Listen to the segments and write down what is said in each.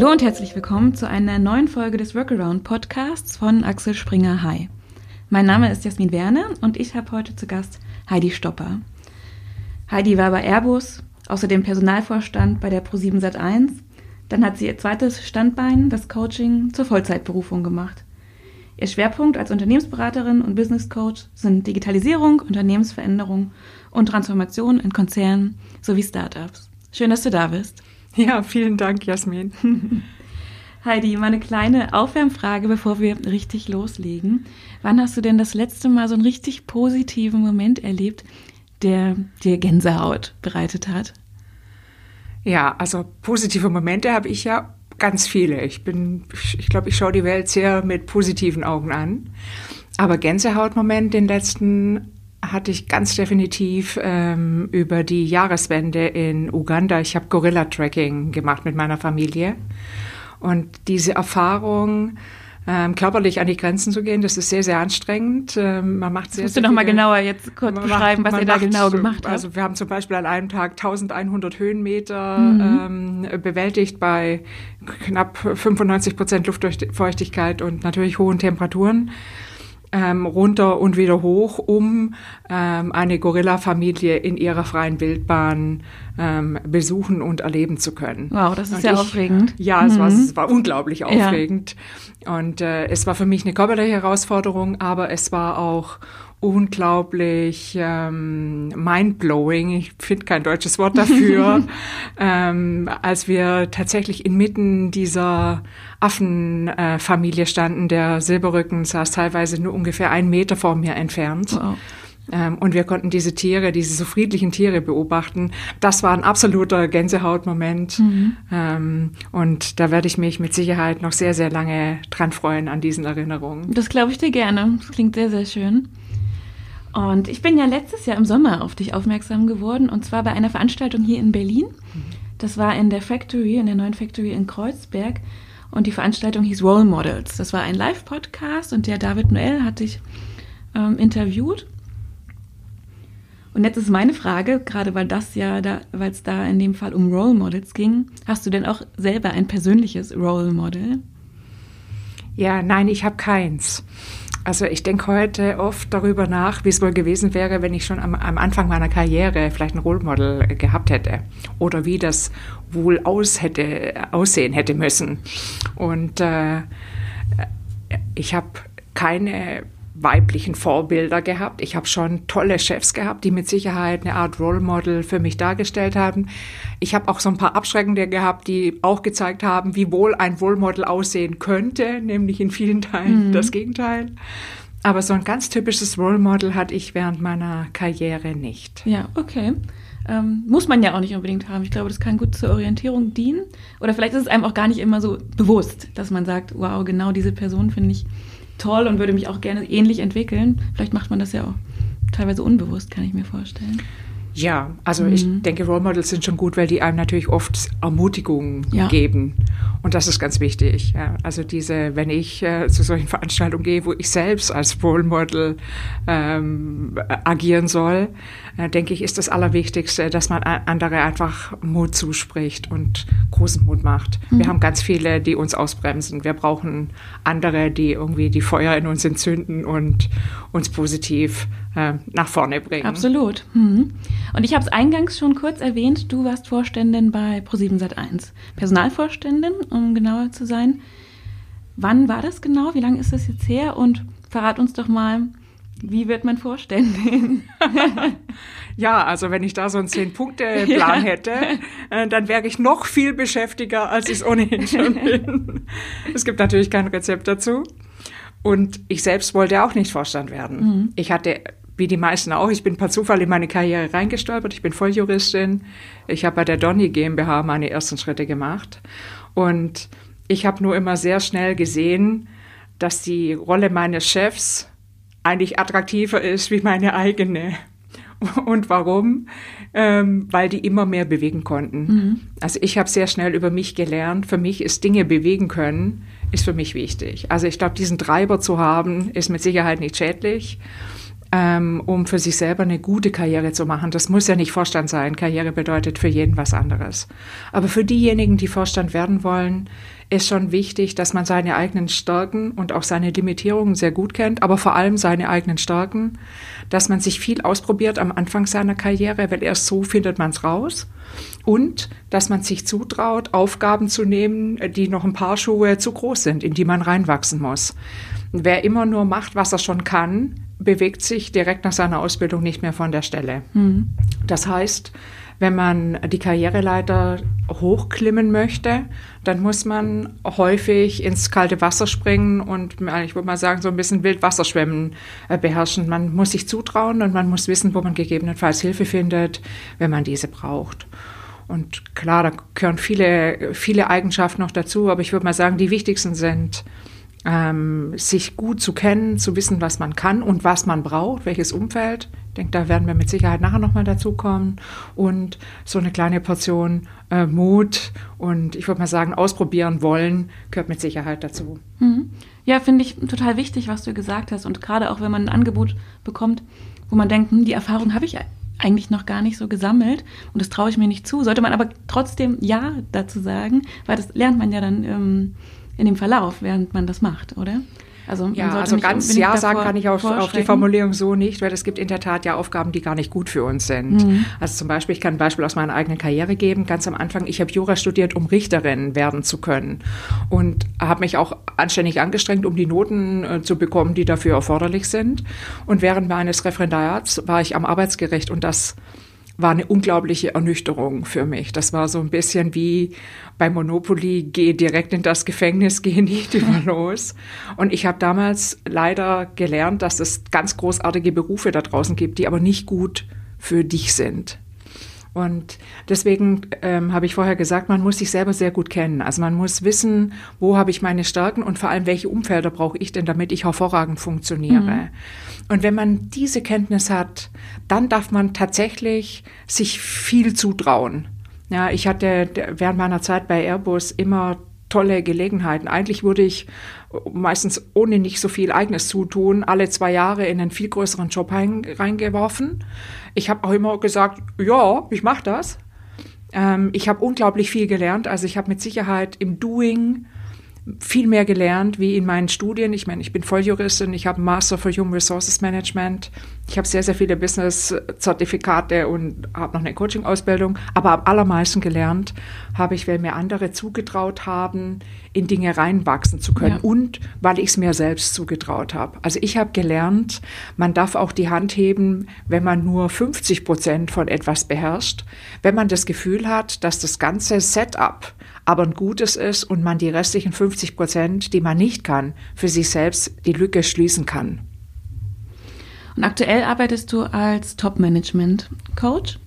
Hallo und herzlich willkommen zu einer neuen Folge des Workaround Podcasts von Axel Springer Hi. Mein Name ist Jasmin Werner und ich habe heute zu Gast Heidi Stopper. Heidi war bei Airbus, außerdem Personalvorstand bei der Pro7 Sat1. Dann hat sie ihr zweites Standbein, das Coaching, zur Vollzeitberufung gemacht. Ihr Schwerpunkt als Unternehmensberaterin und Business Coach sind Digitalisierung, Unternehmensveränderung und Transformation in Konzernen sowie Startups. Schön, dass du da bist. Ja, vielen Dank, Jasmin. Heidi, meine kleine Aufwärmfrage, bevor wir richtig loslegen. Wann hast du denn das letzte Mal so einen richtig positiven Moment erlebt, der dir Gänsehaut bereitet hat? Ja, also positive Momente habe ich ja ganz viele. Ich bin, ich glaube, ich schaue die Welt sehr mit positiven Augen an. Aber Gänsehautmoment den letzten hatte ich ganz definitiv ähm, über die Jahreswende in Uganda. Ich habe Gorilla-Tracking gemacht mit meiner Familie. Und diese Erfahrung, ähm, körperlich an die Grenzen zu gehen, das ist sehr, sehr anstrengend. Ähm, man macht sehr, Musst sehr du noch mal genauer jetzt kurz beschreiben, macht, was ihr da genau gemacht habt? Also wir haben zum Beispiel an einem Tag 1100 Höhenmeter mhm. ähm, bewältigt bei knapp 95 Prozent Luftfeuchtigkeit und natürlich hohen Temperaturen ähm, runter und wieder hoch, um ähm, eine Gorilla-Familie in ihrer freien Wildbahn ähm, besuchen und erleben zu können. Wow, das ist und ja ich, aufregend. Ja, es, mhm. war, es war unglaublich aufregend. Ja. Und äh, es war für mich eine körperliche Herausforderung, aber es war auch unglaublich ähm, mindblowing, ich finde kein deutsches Wort dafür, ähm, als wir tatsächlich inmitten dieser Affenfamilie äh, standen. Der Silberrücken saß teilweise nur ungefähr einen Meter vor mir entfernt. Wow. Ähm, und wir konnten diese Tiere, diese so friedlichen Tiere beobachten. Das war ein absoluter Gänsehautmoment. Mhm. Ähm, und da werde ich mich mit Sicherheit noch sehr, sehr lange dran freuen an diesen Erinnerungen. Das glaube ich dir gerne. Das klingt sehr, sehr schön. Und ich bin ja letztes Jahr im Sommer auf dich aufmerksam geworden und zwar bei einer Veranstaltung hier in Berlin. Das war in der Factory, in der neuen Factory in Kreuzberg. Und die Veranstaltung hieß Role Models. Das war ein Live-Podcast und der David Noel hat dich ähm, interviewt. Und jetzt ist meine Frage, gerade weil das ja, da, weil es da in dem Fall um Role Models ging, hast du denn auch selber ein persönliches Role Model? Ja, nein, ich habe keins. Also ich denke heute oft darüber nach, wie es wohl gewesen wäre, wenn ich schon am, am, Anfang meiner Karriere vielleicht ein Role Model gehabt hätte oder wie das wohl aus hätte, aussehen hätte müssen. Und äh, ich habe keine weiblichen Vorbilder gehabt. Ich habe schon tolle Chefs gehabt, die mit Sicherheit eine Art Role Model für mich dargestellt haben. Ich habe auch so ein paar Abschreckende gehabt, die auch gezeigt haben, wie wohl ein Role Model aussehen könnte, nämlich in vielen Teilen mhm. das Gegenteil. Aber so ein ganz typisches Role Model hatte ich während meiner Karriere nicht. Ja, okay. Ähm, muss man ja auch nicht unbedingt haben. Ich glaube, das kann gut zur Orientierung dienen. Oder vielleicht ist es einem auch gar nicht immer so bewusst, dass man sagt, wow, genau diese Person finde ich toll und würde mich auch gerne ähnlich entwickeln. Vielleicht macht man das ja auch teilweise unbewusst, kann ich mir vorstellen. Ja, also mhm. ich denke, Role Models sind schon gut, weil die einem natürlich oft Ermutigungen ja. geben. Und das ist ganz wichtig. Ja. Also diese, wenn ich äh, zu solchen Veranstaltungen gehe, wo ich selbst als Role Model ähm, agieren soll, denke ich, ist das Allerwichtigste, dass man andere einfach Mut zuspricht und großen Mut macht. Mhm. Wir haben ganz viele, die uns ausbremsen. Wir brauchen andere, die irgendwie die Feuer in uns entzünden und uns positiv äh, nach vorne bringen. Absolut. Mhm. Und ich habe es eingangs schon kurz erwähnt, du warst Vorständin bei Pro7 Sat1. Personalvorständin, um genauer zu sein. Wann war das genau? Wie lange ist das jetzt her? Und verrat uns doch mal, wie wird man Vorständin? ja, also wenn ich da so einen Zehn-Punkte-Plan hätte, äh, dann wäre ich noch viel beschäftiger, als ich es ohnehin schon bin. es gibt natürlich kein Rezept dazu. Und ich selbst wollte auch nicht Vorstand werden. Mhm. Ich hatte wie die meisten auch. Ich bin per Zufall in meine Karriere reingestolpert. Ich bin Volljuristin. Ich habe bei der Donny GmbH meine ersten Schritte gemacht. Und ich habe nur immer sehr schnell gesehen, dass die Rolle meines Chefs eigentlich attraktiver ist wie meine eigene. Und warum? Ähm, weil die immer mehr bewegen konnten. Mhm. Also ich habe sehr schnell über mich gelernt. Für mich ist Dinge bewegen können, ist für mich wichtig. Also ich glaube, diesen Treiber zu haben, ist mit Sicherheit nicht schädlich. ähm, um für sich selber eine gute Karriere zu machen. Das muss ja nicht Vorstand sein. Karriere bedeutet für jeden was anderes. Aber für diejenigen, die Vorstand werden wollen, ist schon wichtig, dass man seine eigenen Stärken und auch seine Limitierungen sehr gut kennt, aber vor allem seine eigenen Stärken, dass man sich viel ausprobiert am Anfang seiner Karriere, weil erst so findet man es raus und dass man sich zutraut, Aufgaben zu nehmen, die noch ein paar Schuhe zu groß sind, in die man reinwachsen muss. Wer immer nur macht, was er schon kann, bewegt sich direkt nach seiner Ausbildung nicht mehr von der Stelle. Mhm. Das heißt, wenn man die Karriereleiter hochklimmen möchte, dann muss man häufig ins kalte Wasser springen und ich würde mal sagen, so ein bisschen Wildwasserschwemmen äh, beherrschen. Man muss sich zutrauen und man muss wissen, wo man gegebenenfalls Hilfe findet, wenn man diese braucht. Und klar, da gehören viele, viele Eigenschaften noch dazu, aber ich würde mal sagen, die wichtigsten sind, ähm, sich gut zu kennen, zu wissen, was man kann und was man braucht, welches Umfeld. Ich denke, da werden wir mit Sicherheit nachher nochmal dazu kommen. Und so eine kleine Portion äh, Mut und ich würde mal sagen, ausprobieren wollen, gehört mit Sicherheit dazu. Mhm. Ja, finde ich total wichtig, was du gesagt hast. Und gerade auch, wenn man ein Angebot bekommt, wo man denkt, hm, die Erfahrung habe ich eigentlich noch gar nicht so gesammelt und das traue ich mir nicht zu, sollte man aber trotzdem Ja dazu sagen, weil das lernt man ja dann. Ähm, in dem Verlauf, während man das macht, oder? Also, ja, also ganz Ja sagen kann ich auf, auf, die Formulierung so nicht, weil es gibt in der Tat ja Aufgaben, die gar nicht gut für uns sind. Mhm. Also zum Beispiel, ich kann ein Beispiel aus meiner eigenen Karriere geben. Ganz am Anfang, ich habe Jura studiert, um Richterin werden zu können und habe mich auch anständig angestrengt, um die Noten äh, zu bekommen, die dafür erforderlich sind. Und während meines Referendariats war ich am Arbeitsgericht und das war eine unglaubliche Ernüchterung für mich. Das war so ein bisschen wie bei Monopoly, geh direkt in das Gefängnis, geh nicht über los. Und ich habe damals leider gelernt, dass es ganz großartige Berufe da draußen gibt, die aber nicht gut für dich sind. Und deswegen ähm, habe ich vorher gesagt, man muss sich selber sehr gut kennen. Also man muss wissen, wo habe ich meine Stärken und vor allem, welche Umfelder brauche ich denn, damit ich hervorragend funktioniere. Mhm. Und wenn man diese Kenntnis hat, dann darf man tatsächlich sich viel zutrauen. Ja, ich hatte während meiner Zeit bei Airbus immer tolle Gelegenheiten. Eigentlich wurde ich meistens ohne nicht so viel eigenes Zutun alle zwei Jahre in einen viel größeren Job reingeworfen. Ich habe auch immer gesagt, ja, ich mache das. Ähm, ich habe unglaublich viel gelernt. Also ich habe mit Sicherheit im Doing viel mehr gelernt wie in meinen Studien. Ich meine, ich bin Volljuristin, ich habe Master for Human Resources Management, ich habe sehr, sehr viele Business-Zertifikate und habe noch eine Coaching-Ausbildung. Aber am allermeisten gelernt habe ich, weil mir andere zugetraut haben, in Dinge reinwachsen zu können ja. und weil ich es mir selbst zugetraut habe. Also ich habe gelernt, man darf auch die Hand heben, wenn man nur 50 Prozent von etwas beherrscht. Wenn man das Gefühl hat, dass das ganze Setup aber ein gutes ist und man die restlichen 50 Prozent, die man nicht kann, für sich selbst die Lücke schließen kann. Und aktuell arbeitest du als Top-Management-Coach?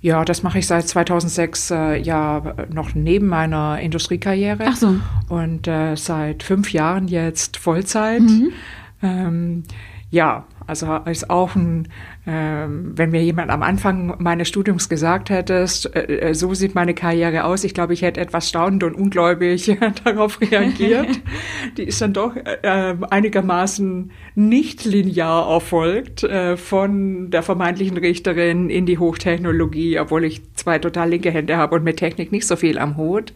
Ja, das mache ich seit 2006 äh, ja noch neben meiner Industriekarriere. Ach so. Und äh, seit fünf Jahren jetzt Vollzeit. Mhm. Ähm, ja, also ist auch ein, wenn mir jemand am Anfang meines Studiums gesagt hätte, äh, äh, so sieht meine Karriere aus, ich glaube, ich hätte etwas staunend und ungläubig darauf reagiert. Die ist dann doch äh, einigermaßen nicht linear erfolgt, von der vermeintlichen Richterin in die Hochtechnologie, obwohl ich zwei total linke Hände habe und mit Technik nicht so viel am Hut.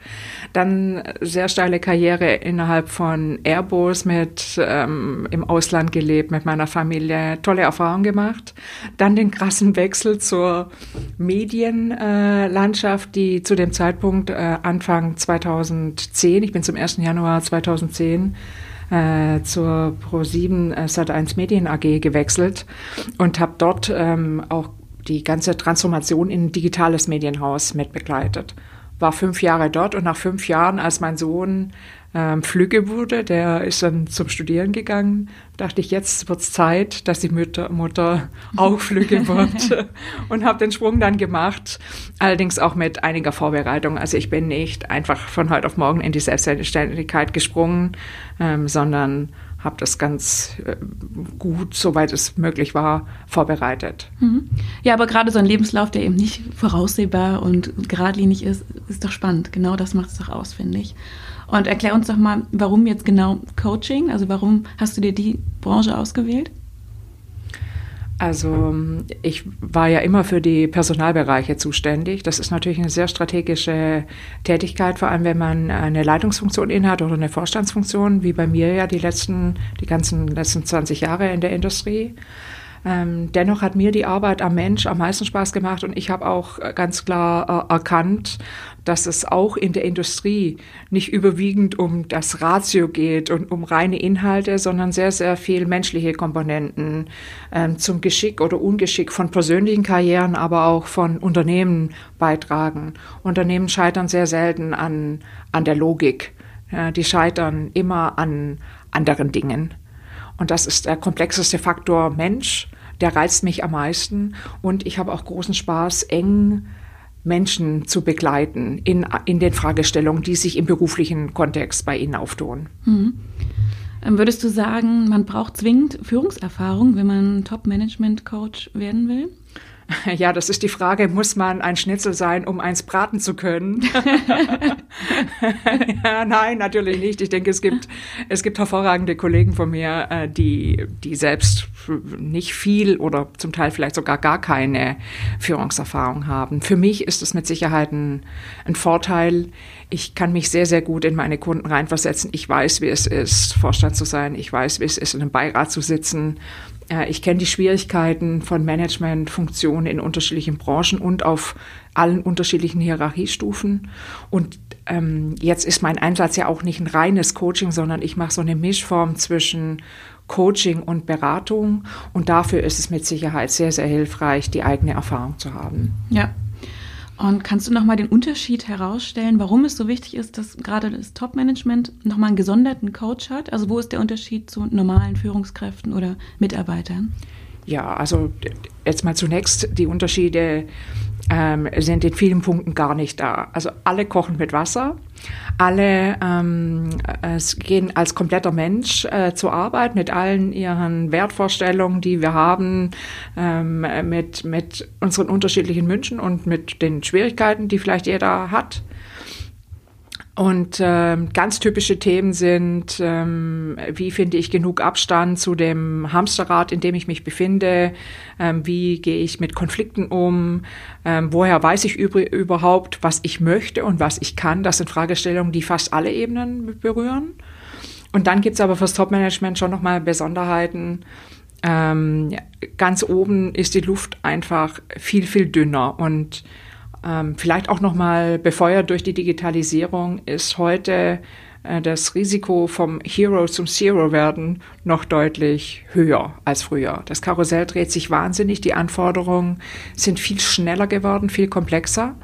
Dann sehr steile Karriere innerhalb von Airbus mit ähm, im Ausland gelebt mit meiner Familie tolle Erfahrung gemacht. Dann den krassen Wechsel zur Medienlandschaft, die zu dem Zeitpunkt äh, Anfang 2010, ich bin zum 1. Januar 2010 äh, zur Pro7 äh, Sat1 Medien AG gewechselt und habe dort ähm, auch die ganze Transformation in ein digitales Medienhaus mitbegleitet. War fünf Jahre dort und nach fünf Jahren, als mein Sohn ähm, Flügge wurde, der ist dann zum Studieren gegangen, dachte ich, jetzt wird's Zeit, dass die Mutter, Mutter auch Flügge wird und habe den Sprung dann gemacht, allerdings auch mit einiger Vorbereitung. Also ich bin nicht einfach von heute auf morgen in die Selbstständigkeit gesprungen, ähm, sondern habe das ganz äh, gut, soweit es möglich war, vorbereitet. Mhm. Ja, aber gerade so ein Lebenslauf, der eben nicht voraussehbar und geradlinig ist, ist doch spannend. Genau das macht es doch aus, finde ich. Und erklär uns doch mal, warum jetzt genau Coaching? Also warum hast du dir die Branche ausgewählt? Also ich war ja immer für die Personalbereiche zuständig. Das ist natürlich eine sehr strategische Tätigkeit, vor allem wenn man eine Leitungsfunktion innehat oder eine Vorstandsfunktion, wie bei mir ja die letzten, die ganzen letzten 20 Jahre in der Industrie. Ähm, dennoch hat mir die Arbeit am Mensch am meisten Spaß gemacht und ich habe auch ganz klar äh, erkannt, dass es auch in der Industrie nicht überwiegend um das Ratio geht und um reine Inhalte, sondern sehr, sehr viel menschliche Komponenten ähm, zum Geschick oder Ungeschick von persönlichen Karrieren, aber auch von Unternehmen beitragen. Unternehmen scheitern sehr selten an, an der Logik. Ja, die scheitern immer an anderen Dingen. Und das ist der komplexeste Faktor Mensch. Der reizt mich am meisten. Und ich habe auch großen Spaß, eng Menschen zu begleiten in, in den Fragestellungen, die sich im beruflichen Kontext bei Ihnen auftun. Mhm. Würdest du sagen, man braucht zwingend Führungserfahrung, wenn man Top-Management-Coach werden will? Ja, das ist die Frage, muss man ein Schnitzel sein, um eins braten zu können? ja, nein, natürlich nicht. Ich denke, es gibt, es gibt hervorragende Kollegen von mir, äh, die, die selbst nicht viel oder zum Teil vielleicht sogar gar keine Führungserfahrung haben. Für mich ist es mit Sicherheit ein, ein Vorteil. Ich kann mich sehr, sehr gut in meine Kunden reinversetzen. Ich weiß, wie es ist, Vorstand zu sein. Ich weiß, wie es ist, in einem Beirat zu sitzen ich kenne die Schwierigkeiten von Managementfunktionen in unterschiedlichen Branchen und auf allen unterschiedlichen Hierarchiestufen. Und ähm, jetzt ist mein Einsatz ja auch nicht ein reines Coaching, sondern ich mache so eine Mischform zwischen Coaching und Beratung. Und dafür ist es mit Sicherheit sehr, sehr hilfreich, die eigene Erfahrung zu haben. Ja, und kannst du nochmal den Unterschied herausstellen, warum es so wichtig ist, dass gerade das Top-Management nochmal einen gesonderten Coach hat? Also wo ist der Unterschied zu normalen Führungskräften oder Mitarbeitern? Ja, also jetzt mal zunächst die Unterschiede ähm, sind in vielen Punkten gar nicht da. Also alle kochen mit Wasser, alle ähm, es gehen als kompletter Mensch äh, zur Arbeit mit allen ihren Wertvorstellungen, die wir haben, ähm, mit, mit unseren unterschiedlichen Wünschen und mit den Schwierigkeiten, die vielleicht jeder hat. Und ähm, ganz typische Themen sind, ähm, wie finde ich genug Abstand zu dem Hamsterrad, in dem ich mich befinde, ähm, wie gehe ich mit Konflikten um, ähm, woher weiß ich überhaupt, was ich möchte und was ich kann. Das sind Fragestellungen, die fast alle Ebenen berühren. Und dann gibt's aber fürs Top-Management schon nochmal Besonderheiten. Ähm, ganz oben ist die Luft einfach viel, viel dünner und ähm, vielleicht auch nochmal befeuert durch die Digitalisierung ist heute äh, das Risiko vom Hero zum Zero werden noch deutlich höher als früher. Das Karussell dreht sich wahnsinnig, die Anforderungen sind viel schneller geworden, viel komplexer.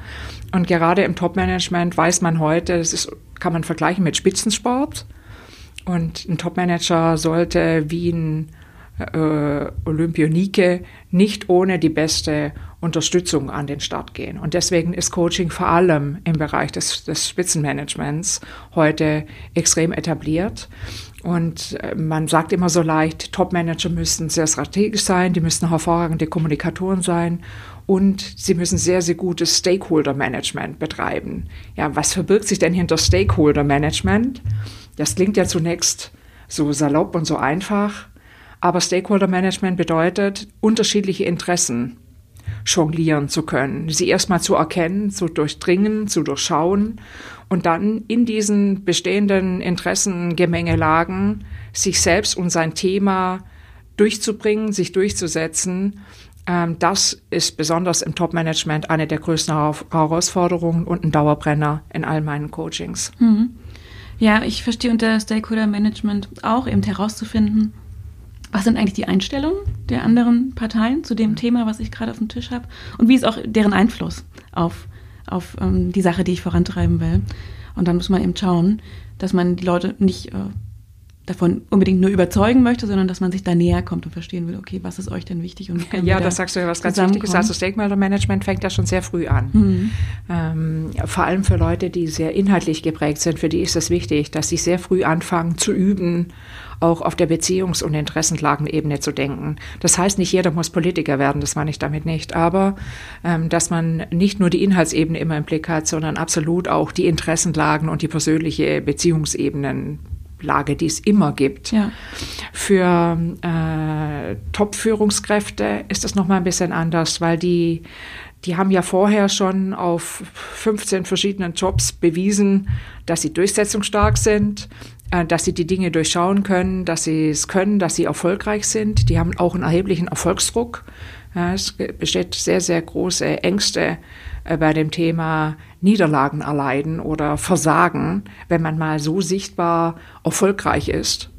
Und gerade im Top-Management weiß man heute, das ist, kann man vergleichen mit Spitzensport. Und ein Top-Manager sollte wie ein äh, Olympionike nicht ohne die beste Unterstützung an den Start gehen. Und deswegen ist Coaching vor allem im Bereich des, des Spitzenmanagements heute extrem etabliert. Und äh, man sagt immer so leicht, Top-Manager müssen sehr strategisch sein, die müssen hervorragende Kommunikatoren sein und sie müssen sehr, sehr gutes Stakeholder-Management betreiben. Ja, was verbirgt sich denn hinter Stakeholder-Management? Das klingt ja zunächst so salopp und so einfach, aber Stakeholder Management bedeutet, unterschiedliche Interessen jonglieren zu können, sie erstmal zu erkennen, zu durchdringen, zu durchschauen und dann in diesen bestehenden Interessengemengelagen sich selbst und sein Thema durchzubringen, sich durchzusetzen. Ähm, das ist besonders im Top-Management eine der größten Herausforderungen und ein Dauerbrenner in all meinen Coachings. Mhm. Ja, ich verstehe unter Stakeholder Management auch eben herauszufinden, was sind eigentlich die Einstellungen der anderen Parteien zu dem Thema, was ich gerade auf dem Tisch habe? Und wie ist auch deren Einfluss auf, auf ähm, die Sache, die ich vorantreiben will? Und dann muss man eben schauen, dass man die Leute nicht äh, davon unbedingt nur überzeugen möchte, sondern dass man sich da näher kommt und verstehen will, okay, was ist euch denn wichtig? Und ja, das sagst du ja was ganz Wichtiges. Also Stakeholder Management fängt ja schon sehr früh an. Mhm. Ähm, vor allem für Leute, die sehr inhaltlich geprägt sind, für die ist es wichtig, dass sie sehr früh anfangen zu üben, auch auf der Beziehungs- und Interessenlagenebene zu denken. Das heißt, nicht jeder muss Politiker werden, das meine ich damit nicht, aber ähm, dass man nicht nur die Inhaltsebene immer im Blick hat, sondern absolut auch die Interessenlagen und die persönliche Beziehungsebenen Lage, die es immer gibt. Ja. Für äh, Top-Führungskräfte ist das nochmal ein bisschen anders, weil die, die haben ja vorher schon auf 15 verschiedenen Jobs bewiesen, dass sie durchsetzungsstark sind, dass sie die Dinge durchschauen können, dass sie es können, dass sie erfolgreich sind. Die haben auch einen erheblichen Erfolgsdruck. Es besteht sehr, sehr große Ängste äh, bei dem Thema Niederlagen erleiden oder Versagen, wenn man mal so sichtbar erfolgreich ist.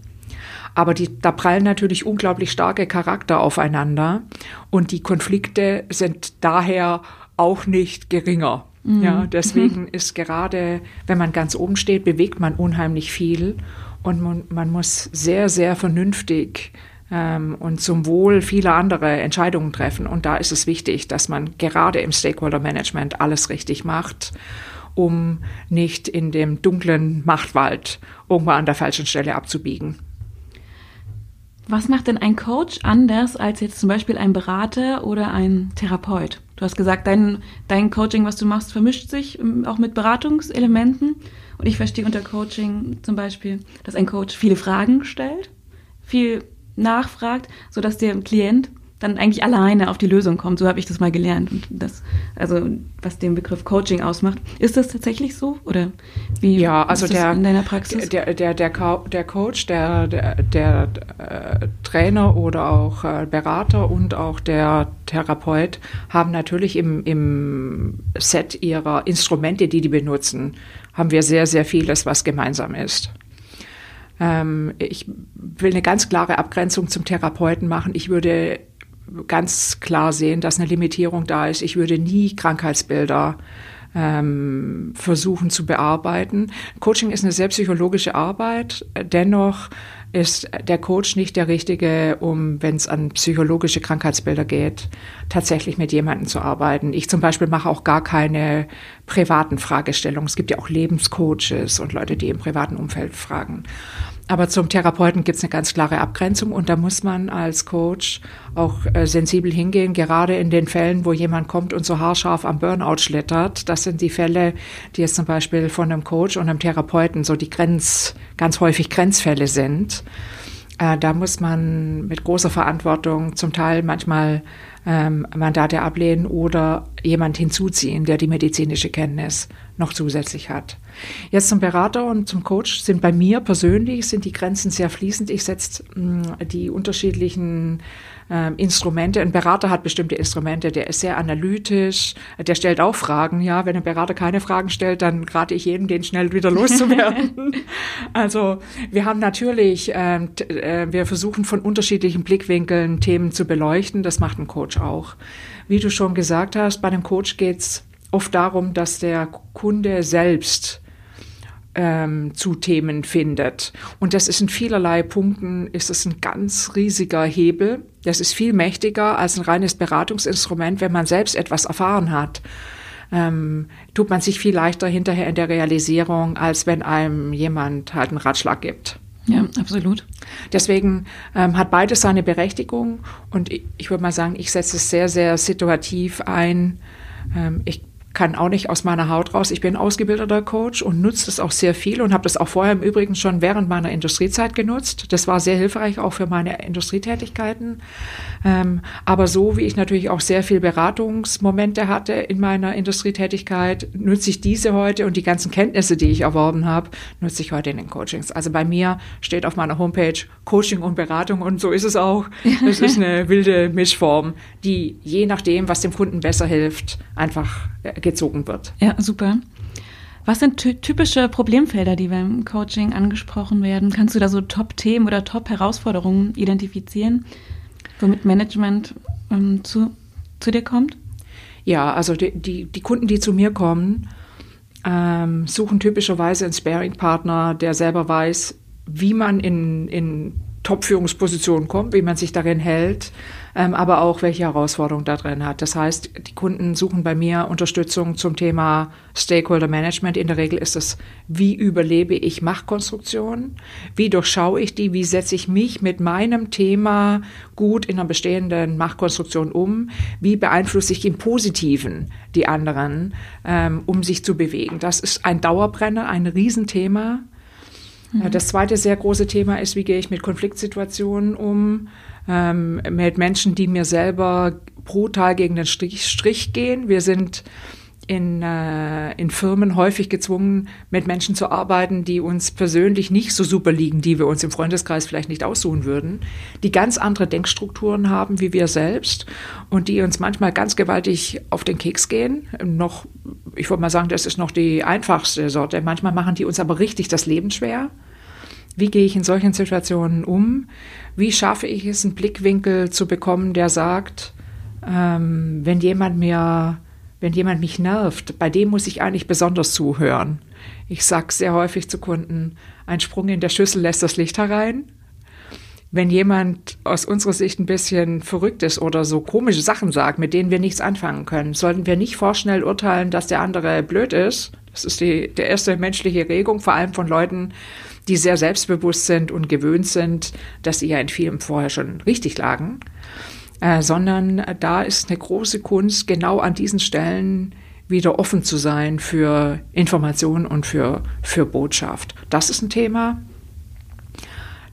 Aber die, da prallen natürlich unglaublich starke Charakter aufeinander und die Konflikte sind daher auch nicht geringer. Mhm. Ja, deswegen ist gerade, wenn man ganz oben steht, bewegt man unheimlich viel und man, man muss sehr, sehr vernünftig ähm, und zum Wohl vieler anderer Entscheidungen treffen. Und da ist es wichtig, dass man gerade im Stakeholder Management alles richtig macht, um nicht in dem dunklen Machtwald irgendwo an der falschen Stelle abzubiegen. Was macht denn ein Coach anders als jetzt zum Beispiel ein Berater oder ein Therapeut? Du hast gesagt, dein, dein Coaching, was du machst, vermischt sich ähm, auch mit Beratungselementen. Und ich verstehe unter Coaching zum Beispiel, dass ein Coach viele Fragen stellt, viel nachfragt, sodass der Klient dann eigentlich alleine auf die Lösung kommt. So habe ich das mal gelernt. Und das, also was den Begriff Coaching ausmacht. Ist das tatsächlich so? Oder wie ja, also ist der, in deiner Praxis? Der, der, der, der Coach, der, der, der äh, Trainer oder auch äh, Berater und auch der Therapeut haben natürlich im, im Set ihrer Instrumente, die die benutzen, haben wir sehr, sehr vieles, was gemeinsam ist. Ähm, ich will eine ganz klare Abgrenzung zum Therapeuten machen. Ich würde ganz klar sehen, dass eine Limitierung da ist. Ich würde nie Krankheitsbilder ähm, versuchen zu bearbeiten. Coaching ist eine sehr psychologische Arbeit. Dennoch ist der Coach nicht der Richtige, um, wenn es an psychologische Krankheitsbilder geht, tatsächlich mit jemandem zu arbeiten. Ich zum Beispiel mache auch gar keine privaten Fragestellungen. Es gibt ja auch Lebenscoaches und Leute, die im privaten Umfeld fragen. Aber zum Therapeuten gibt es eine ganz klare Abgrenzung und da muss man als Coach auch äh, sensibel hingehen, gerade in den Fällen, wo jemand kommt und so haarscharf am Burnout schlittert. Das sind die Fälle, die jetzt zum Beispiel von einem Coach und einem Therapeuten so die Grenz, ganz häufig Grenzfälle sind. Äh, da muss man mit großer Verantwortung zum Teil manchmal ähm, Mandate ablehnen oder jemand hinzuziehen, der die medizinische Kenntnis noch zusätzlich hat. Jetzt zum Berater und zum Coach sind bei mir persönlich sind die Grenzen sehr fließend. Ich setze mm, die unterschiedlichen äh, Instrumente. Ein Berater hat bestimmte Instrumente, der ist sehr analytisch, der stellt auch Fragen. Ja, wenn ein Berater keine Fragen stellt, dann rate ich jedem, den schnell wieder loszuwerden. also wir haben natürlich, äh, äh, wir versuchen von unterschiedlichen Blickwinkeln Themen zu beleuchten. Das macht ein Coach auch. Wie du schon gesagt hast, bei einem Coach geht's oft darum, dass der Kunde selbst ähm, zu Themen findet. Und das ist in vielerlei Punkten, ist es ein ganz riesiger Hebel. Das ist viel mächtiger als ein reines Beratungsinstrument, wenn man selbst etwas erfahren hat. Ähm, tut man sich viel leichter hinterher in der Realisierung, als wenn einem jemand halt einen Ratschlag gibt. Ja, absolut. Deswegen ähm, hat beides seine Berechtigung und ich, ich würde mal sagen, ich setze es sehr, sehr situativ ein. Ähm, ich kann auch nicht aus meiner Haut raus. Ich bin ausgebildeter Coach und nutze das auch sehr viel und habe das auch vorher im Übrigen schon während meiner Industriezeit genutzt. Das war sehr hilfreich auch für meine Industrietätigkeiten. Ähm, aber so wie ich natürlich auch sehr viel Beratungsmomente hatte in meiner Industrietätigkeit, nutze ich diese heute und die ganzen Kenntnisse, die ich erworben habe, nutze ich heute in den Coachings. Also bei mir steht auf meiner Homepage Coaching und Beratung und so ist es auch. Es ist eine wilde Mischform, die je nachdem, was dem Kunden besser hilft, einfach äh, gezogen wird. Ja, super. Was sind typische Problemfelder, die beim Coaching angesprochen werden? Kannst du da so Top-Themen oder Top-Herausforderungen identifizieren, womit Management ähm, zu, zu dir kommt? Ja, also die, die, die Kunden, die zu mir kommen, ähm, suchen typischerweise einen Sparing-Partner, der selber weiß, wie man in, in Top-Führungspositionen kommt, wie man sich darin hält, ähm, aber auch welche Herausforderungen da drin hat. Das heißt, die Kunden suchen bei mir Unterstützung zum Thema Stakeholder Management. In der Regel ist es, wie überlebe ich Machtkonstruktionen? Wie durchschaue ich die? Wie setze ich mich mit meinem Thema gut in einer bestehenden Machtkonstruktion um? Wie beeinflusse ich im Positiven die anderen, ähm, um sich zu bewegen? Das ist ein Dauerbrenner, ein Riesenthema. Mhm. Das zweite sehr große Thema ist, wie gehe ich mit Konfliktsituationen um, ähm, mit Menschen, die mir selber brutal gegen den Strich, Strich gehen. Wir sind in, äh, in Firmen häufig gezwungen, mit Menschen zu arbeiten, die uns persönlich nicht so super liegen, die wir uns im Freundeskreis vielleicht nicht aussuchen würden, die ganz andere Denkstrukturen haben wie wir selbst und die uns manchmal ganz gewaltig auf den Keks gehen. Noch, ich würde mal sagen, das ist noch die einfachste Sorte. Manchmal machen die uns aber richtig das Leben schwer. Wie gehe ich in solchen Situationen um? Wie schaffe ich es, einen Blickwinkel zu bekommen, der sagt, ähm, wenn jemand mir wenn jemand mich nervt, bei dem muss ich eigentlich besonders zuhören. Ich sage sehr häufig zu Kunden, ein Sprung in der Schüssel lässt das Licht herein. Wenn jemand aus unserer Sicht ein bisschen verrückt ist oder so komische Sachen sagt, mit denen wir nichts anfangen können, sollten wir nicht vorschnell urteilen, dass der andere blöd ist. Das ist die, die erste menschliche Regung, vor allem von Leuten, die sehr selbstbewusst sind und gewöhnt sind, dass sie ja in vielem vorher schon richtig lagen äh, sondern da ist eine große Kunst, genau an diesen Stellen wieder offen zu sein für Information und für, für Botschaft. Das ist ein Thema.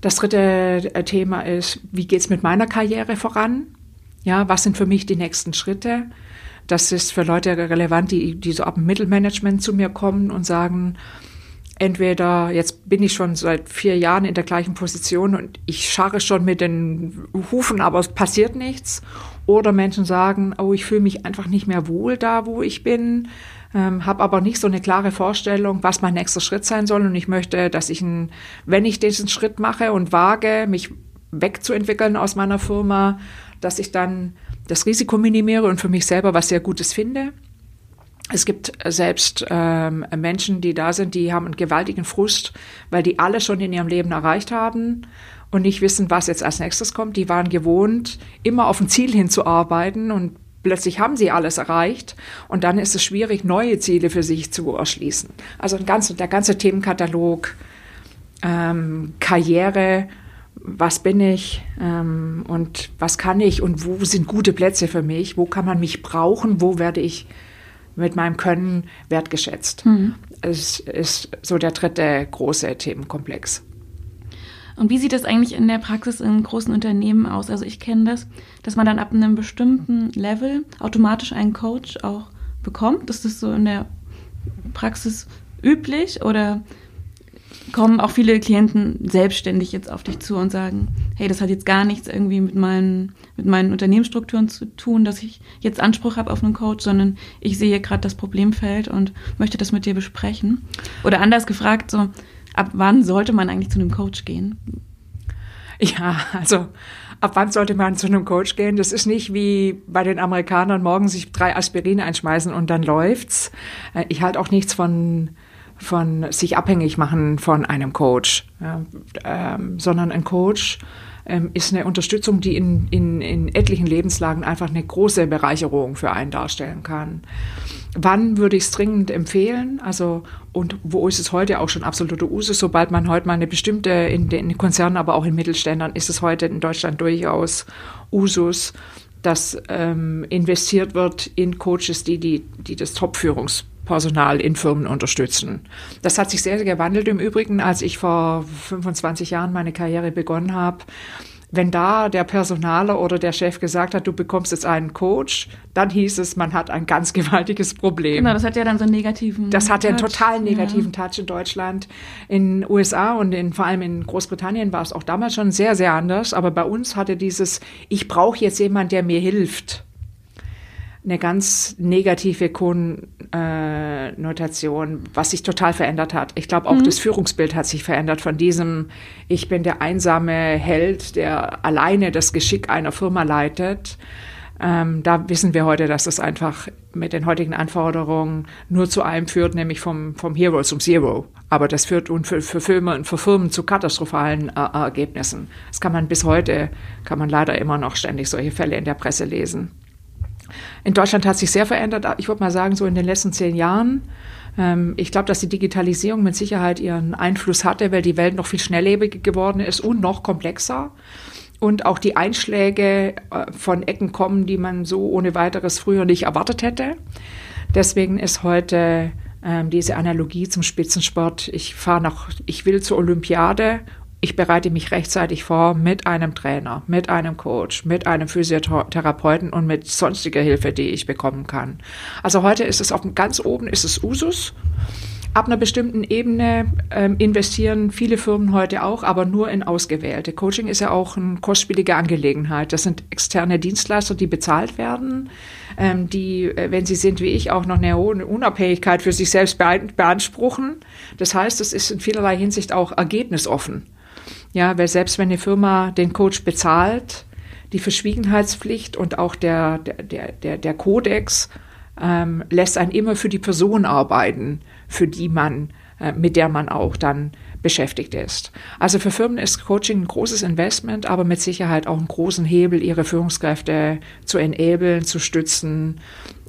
Das dritte äh, Thema ist, wie geht es mit meiner Karriere voran? Ja, was sind für mich die nächsten Schritte? Das ist für Leute relevant, die, die so ab dem Mittelmanagement zu mir kommen und sagen, entweder jetzt bin ich schon seit vier Jahren in der gleichen Position und ich scharre schon mit den Hufen, aber es passiert nichts. Oder Menschen sagen, oh, ich fühle mich einfach nicht mehr wohl da, wo ich bin, ähm, habe aber nicht so eine klare Vorstellung, was mein nächster Schritt sein soll. Und ich möchte, dass ich, ein, wenn ich diesen Schritt mache und wage, mich wegzuentwickeln aus meiner Firma, dass ich dann das Risiko minimiere und für mich selber was sehr Gutes finde. Es gibt selbst ähm, Menschen, die da sind, die haben einen gewaltigen Frust, weil die alle schon in ihrem Leben erreicht haben und nicht wissen, was jetzt als nächstes kommt. Die waren gewohnt, immer auf ein Ziel hinzuarbeiten und plötzlich haben sie alles erreicht und dann ist es schwierig, neue Ziele für sich zu erschließen. Also ein ganz, der ganze Themenkatalog, ähm, Karriere, was bin ich ähm, und was kann ich und wo sind gute Plätze für mich, wo kann man mich brauchen, wo werde ich mit meinem Können wertgeschätzt. Mhm. Es ist so der dritte große Themenkomplex. Und wie sieht das eigentlich in der Praxis in großen Unternehmen aus? Also ich kenne das, dass man dann ab einem bestimmten Level automatisch einen Coach auch bekommt. Ist das so in der Praxis üblich oder kommen auch viele Klienten selbstständig jetzt auf dich zu und sagen, hey, das hat jetzt gar nichts irgendwie mit meinen, mit meinen Unternehmensstrukturen zu tun, dass ich jetzt Anspruch habe auf einen Coach, sondern ich sehe gerade das Problemfeld und möchte das mit dir besprechen. Oder anders gefragt, so, ab wann sollte man eigentlich zu einem Coach gehen? Ja, also ab wann sollte man zu einem Coach gehen? Das ist nicht wie bei den Amerikanern morgen sich drei Aspirin einschmeißen und dann läuft's. Äh, ich halte auch nichts von von sich abhängig machen von einem Coach, ja, ähm, sondern ein Coach ähm, ist eine Unterstützung, die in, in, in etlichen Lebenslagen einfach eine große Bereicherung für einen darstellen kann. Wann würde ich es dringend empfehlen? Also, und wo ist es heute auch schon absolute Usus? Sobald man heute mal eine bestimmte, in den Konzernen, aber auch in Mittelständern, ist es heute in Deutschland durchaus Usus, dass ähm, investiert wird in Coaches, die, die, die das Top-Führungs Personal in Firmen unterstützen. Das hat sich sehr, sehr gewandelt im Übrigen, als ich vor 25 Jahren meine Karriere begonnen habe. Wenn da der Personaler oder der Chef gesagt hat, du bekommst jetzt einen Coach, dann hieß es, man hat ein ganz gewaltiges Problem. Genau, das hat ja dann so einen negativen Das hat ja einen total negativen ja. Touch in Deutschland. In USA und in, vor allem in Großbritannien war es auch damals schon sehr, sehr anders. Aber bei uns hatte dieses, ich brauche jetzt jemanden, der mir hilft eine ganz negative Konnotation, was sich total verändert hat. Ich glaube, auch mhm. das Führungsbild hat sich verändert von diesem, ich bin der einsame Held, der alleine das Geschick einer Firma leitet. Ähm, da wissen wir heute, dass das einfach mit den heutigen Anforderungen nur zu einem führt, nämlich vom, vom Hero zum Zero. Aber das führt für, für, Firmen, für Firmen zu katastrophalen äh, Ergebnissen. Das kann man bis heute, kann man leider immer noch ständig solche Fälle in der Presse lesen. In Deutschland hat sich sehr verändert. Ich würde mal sagen, so in den letzten zehn Jahren. Ähm, ich glaube, dass die Digitalisierung mit Sicherheit ihren Einfluss hatte, weil die Welt noch viel schnelllebiger geworden ist und noch komplexer. Und auch die Einschläge äh, von Ecken kommen, die man so ohne weiteres früher nicht erwartet hätte. Deswegen ist heute ähm, diese Analogie zum Spitzensport. Ich fahre nach, ich will zur Olympiade. Ich bereite mich rechtzeitig vor mit einem Trainer, mit einem Coach, mit einem Physiotherapeuten und mit sonstiger Hilfe, die ich bekommen kann. Also heute ist es auf dem ganz oben ist es Usus. Ab einer bestimmten Ebene ähm, investieren viele Firmen heute auch, aber nur in ausgewählte. Coaching ist ja auch eine kostspielige Angelegenheit. Das sind externe Dienstleister, die bezahlt werden, ähm, die, äh, wenn sie sind wie ich, auch noch eine hohe Unabhängigkeit für sich selbst beanspruchen. Das heißt, es ist in vielerlei Hinsicht auch ergebnisoffen. Ja, weil selbst wenn eine Firma den Coach bezahlt, die Verschwiegenheitspflicht und auch der, der, der, der Kodex ähm, lässt einen immer für die Person arbeiten für die man, äh, mit der man auch dann beschäftigt ist. Also für Firmen ist Coaching ein großes Investment, aber mit Sicherheit auch einen großen Hebel, ihre Führungskräfte zu enablen, zu stützen,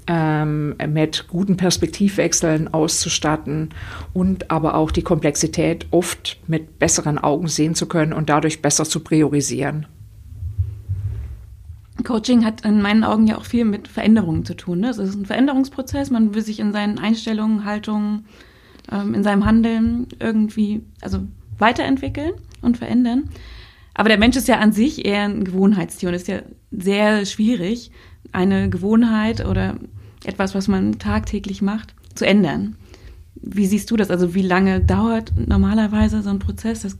ähm, mit guten Perspektivwechseln auszustatten und aber auch die Komplexität oft mit besseren Augen sehen zu können und dadurch besser zu priorisieren. Coaching hat in meinen Augen ja auch viel mit Veränderungen zu tun. Ne? Es ist ein Veränderungsprozess. Man will sich in seinen Einstellungen, Haltungen, ähm, in seinem Handeln irgendwie also weiterentwickeln und verändern. Aber der Mensch ist ja an sich eher ein Gewohnheitstier und ist ja sehr schwierig, eine Gewohnheit oder etwas, was man tagtäglich macht, zu ändern. Wie siehst du das? Also wie lange dauert normalerweise so ein Prozess? Das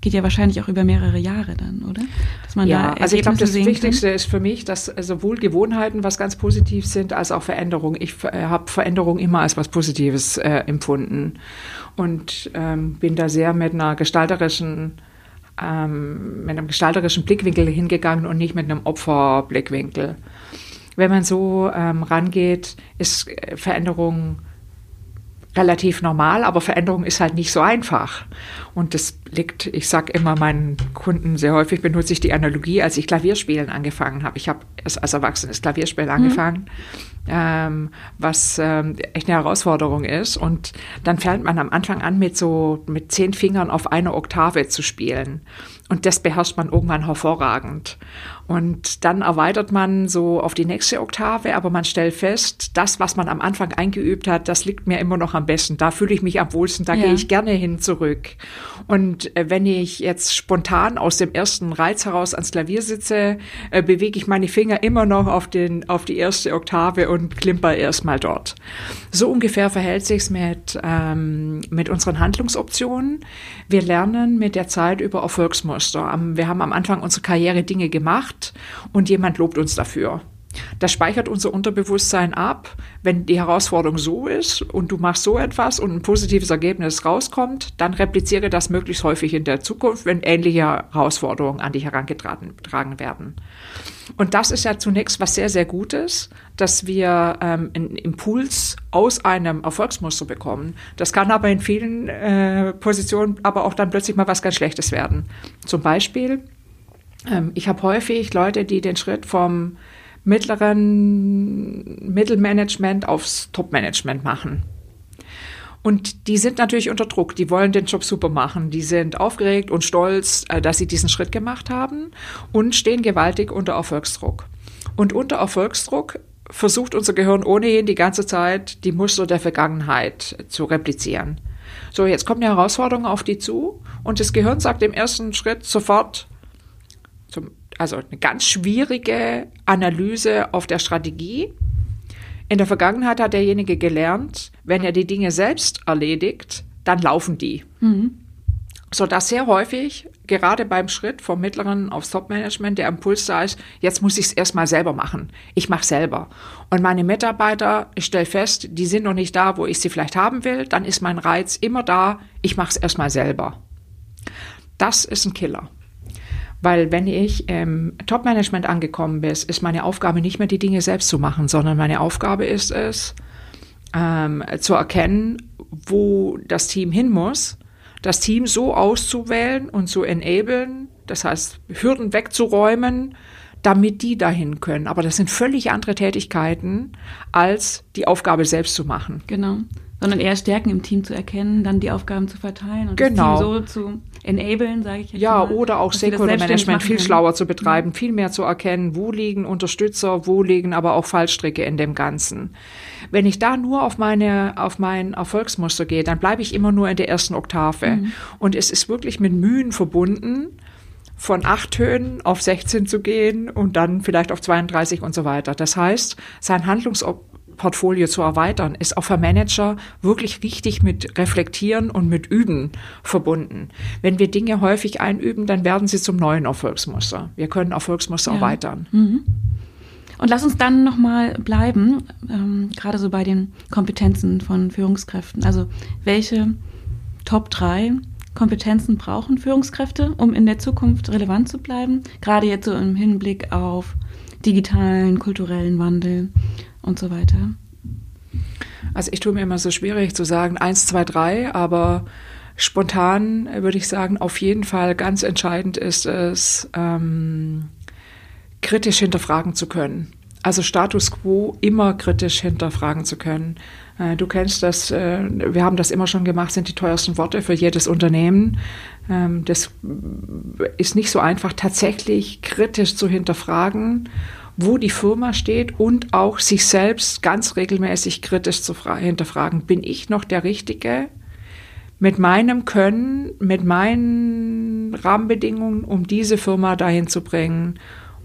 geht ja wahrscheinlich auch über mehrere Jahre dann, oder? Dass man ja, da also ich glaube, das Wichtigste kann. ist für mich, dass sowohl Gewohnheiten was ganz positiv sind, als auch Veränderung. Ich äh, habe Veränderung immer als was Positives äh, empfunden und ähm, bin da sehr mit einer gestalterischen ähm, mit einem gestalterischen Blickwinkel hingegangen und nicht mit einem Opferblickwinkel. Wenn man so ähm, rangeht, ist äh, Veränderung relativ normal, aber Veränderung ist halt nicht so einfach. Und das liegt, ich sage immer meinen Kunden sehr häufig, benutze ich die Analogie, als ich Klavierspielen angefangen habe. Ich habe erst als Erwachsenes Klavierspielen mhm. angefangen, ähm, was ähm, echt eine Herausforderung ist. Und dann fängt man am Anfang an, mit so mit zehn Fingern auf eine Oktave zu spielen. Und das beherrscht man irgendwann hervorragend. Und dann erweitert man so auf die nächste Oktave, aber man stellt fest, das, was man am Anfang eingeübt hat, das liegt mir immer noch am besten. Da fühle ich mich am wohlsten, da ja. gehe ich gerne hin zurück. Und äh, wenn ich jetzt spontan aus dem ersten Reiz heraus ans Klavier sitze, äh, bewege ich meine Finger immer noch auf, den, auf die erste Oktave und klimper erstmal dort. So ungefähr verhält sich's mit, ähm, mit unseren Handlungsoptionen. Wir lernen mit der Zeit über Erfolgsmuster. Muster. Wir haben am Anfang unserer Karriere Dinge gemacht und jemand lobt uns dafür. Das speichert unser Unterbewusstsein ab. Wenn die Herausforderung so ist und du machst so etwas und ein positives Ergebnis rauskommt, dann repliziere das möglichst häufig in der Zukunft, wenn ähnliche Herausforderungen an dich herangetragen werden. Und das ist ja zunächst was sehr, sehr Gutes, dass wir ähm, einen Impuls aus einem Erfolgsmuster bekommen. Das kann aber in vielen äh, Positionen aber auch dann plötzlich mal was ganz Schlechtes werden. Zum Beispiel, ähm, ich habe häufig Leute, die den Schritt vom mittleren Mittelmanagement aufs Topmanagement machen. Und die sind natürlich unter Druck, die wollen den Job super machen, die sind aufgeregt und stolz, äh, dass sie diesen Schritt gemacht haben und stehen gewaltig unter Erfolgsdruck. Und unter Erfolgsdruck versucht unser Gehirn ohnehin die ganze Zeit, die Muster der Vergangenheit zu replizieren. So, jetzt kommt eine Herausforderung auf die zu und das Gehirn sagt im ersten Schritt sofort, zum, also eine ganz schwierige Analyse auf der Strategie. In der Vergangenheit hat derjenige gelernt, wenn er die Dinge selbst erledigt, dann laufen die. Mhm. So dass sehr häufig, gerade beim Schritt vom mittleren aufs Top-Management, der Impuls da ist, jetzt muss ich es erstmal selber machen. Ich mache selber. Und meine Mitarbeiter, ich stelle fest, die sind noch nicht da, wo ich sie vielleicht haben will, dann ist mein Reiz immer da, ich mache es erstmal selber. Das ist ein Killer. Weil wenn ich im Top-Management angekommen bin, ist meine Aufgabe nicht mehr die Dinge selbst zu machen, sondern meine Aufgabe ist es, ähm, zu erkennen, wo das Team hin muss, das Team so auszuwählen und zu enablen, das heißt Hürden wegzuräumen, damit die dahin können. Aber das sind völlig andere Tätigkeiten, als die Aufgabe selbst zu machen. Genau. Sondern eher Stärken im Team zu erkennen, dann die Aufgaben zu verteilen und genau. das Team so zu enablen, sage ich jetzt Ja, mal, oder auch dass sie das Stakeholder selbstständig Management machen viel schlauer zu betreiben, viel mehr zu erkennen, wo liegen Unterstützer, wo liegen aber auch Fallstricke in dem Ganzen. Wenn ich da nur auf meine, auf mein Erfolgsmuster gehe, dann bleibe ich immer nur in der ersten Oktave. Und es ist wirklich mit Mühen verbunden, von acht Tönen auf 16 zu gehen und dann vielleicht auf 32 und so weiter. Das heißt, sein Handlungsportfolio zu erweitern, ist auch für Manager wirklich richtig mit Reflektieren und mit Üben verbunden. Wenn wir Dinge häufig einüben, dann werden sie zum neuen Erfolgsmuster. Wir können Erfolgsmuster Ja. erweitern. Und lass uns dann nochmal bleiben, ähm, gerade so bei den Kompetenzen von Führungskräften. Also welche Top 3 Kompetenzen brauchen Führungskräfte, um in der Zukunft relevant zu bleiben? Gerade jetzt so im Hinblick auf digitalen, kulturellen Wandel und so weiter. Also ich tue mir immer so schwierig zu sagen, eins, zwei, drei, aber spontan würde ich sagen, auf jeden Fall ganz entscheidend ist es, ähm, kritisch hinterfragen zu können. Also Status quo immer kritisch hinterfragen zu können. Äh, Du kennst das, äh, wir haben das immer schon gemacht, sind die teuersten Worte für jedes Unternehmen. Ähm, Das ist nicht so einfach, tatsächlich kritisch zu hinterfragen, wo die Firma steht und auch sich selbst ganz regelmäßig kritisch zu fra- hinterfragen. Bin ich noch der Richtige? mit meinem Können, mit meinen Rahmenbedingungen, um diese Firma dahin zu bringen,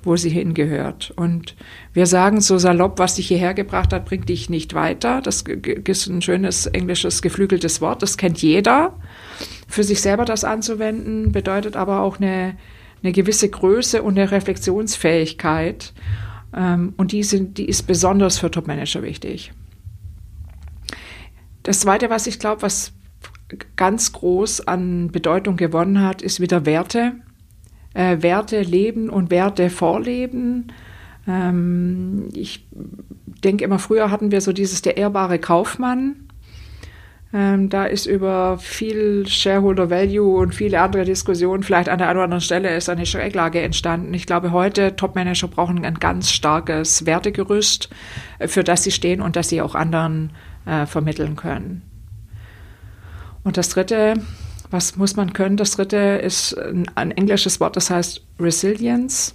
wo sie hingehört. Und wir sagen so salopp, was dich hierher gebracht hat, bringt dich nicht weiter. Das ist ein schönes englisches geflügeltes Wort. Das kennt jeder. Für sich selber das anzuwenden, bedeutet aber auch eine, eine gewisse Größe und eine Reflexionsfähigkeit. Ähm, Und die, sind, die ist besonders für Topmanager wichtig. Das Zweite, was ich glaube, was ganz groß an Bedeutung gewonnen hat, ist wieder Werte. Äh, Werte leben und Werte vorleben. Ähm, ich denke immer, früher hatten wir so dieses der ehrbare Kaufmann. Ähm, da ist über viel Shareholder Value und viele andere Diskussionen, vielleicht an der einen oder anderen Stelle ist eine Schräglage entstanden. Ich glaube, heute Topmanager brauchen ein ganz starkes Wertegerüst, äh, für das sie stehen und das sie auch anderen äh, vermitteln können. Und das dritte, was muss man können? Das dritte ist ein, ein englisches Wort, das heißt Resilience.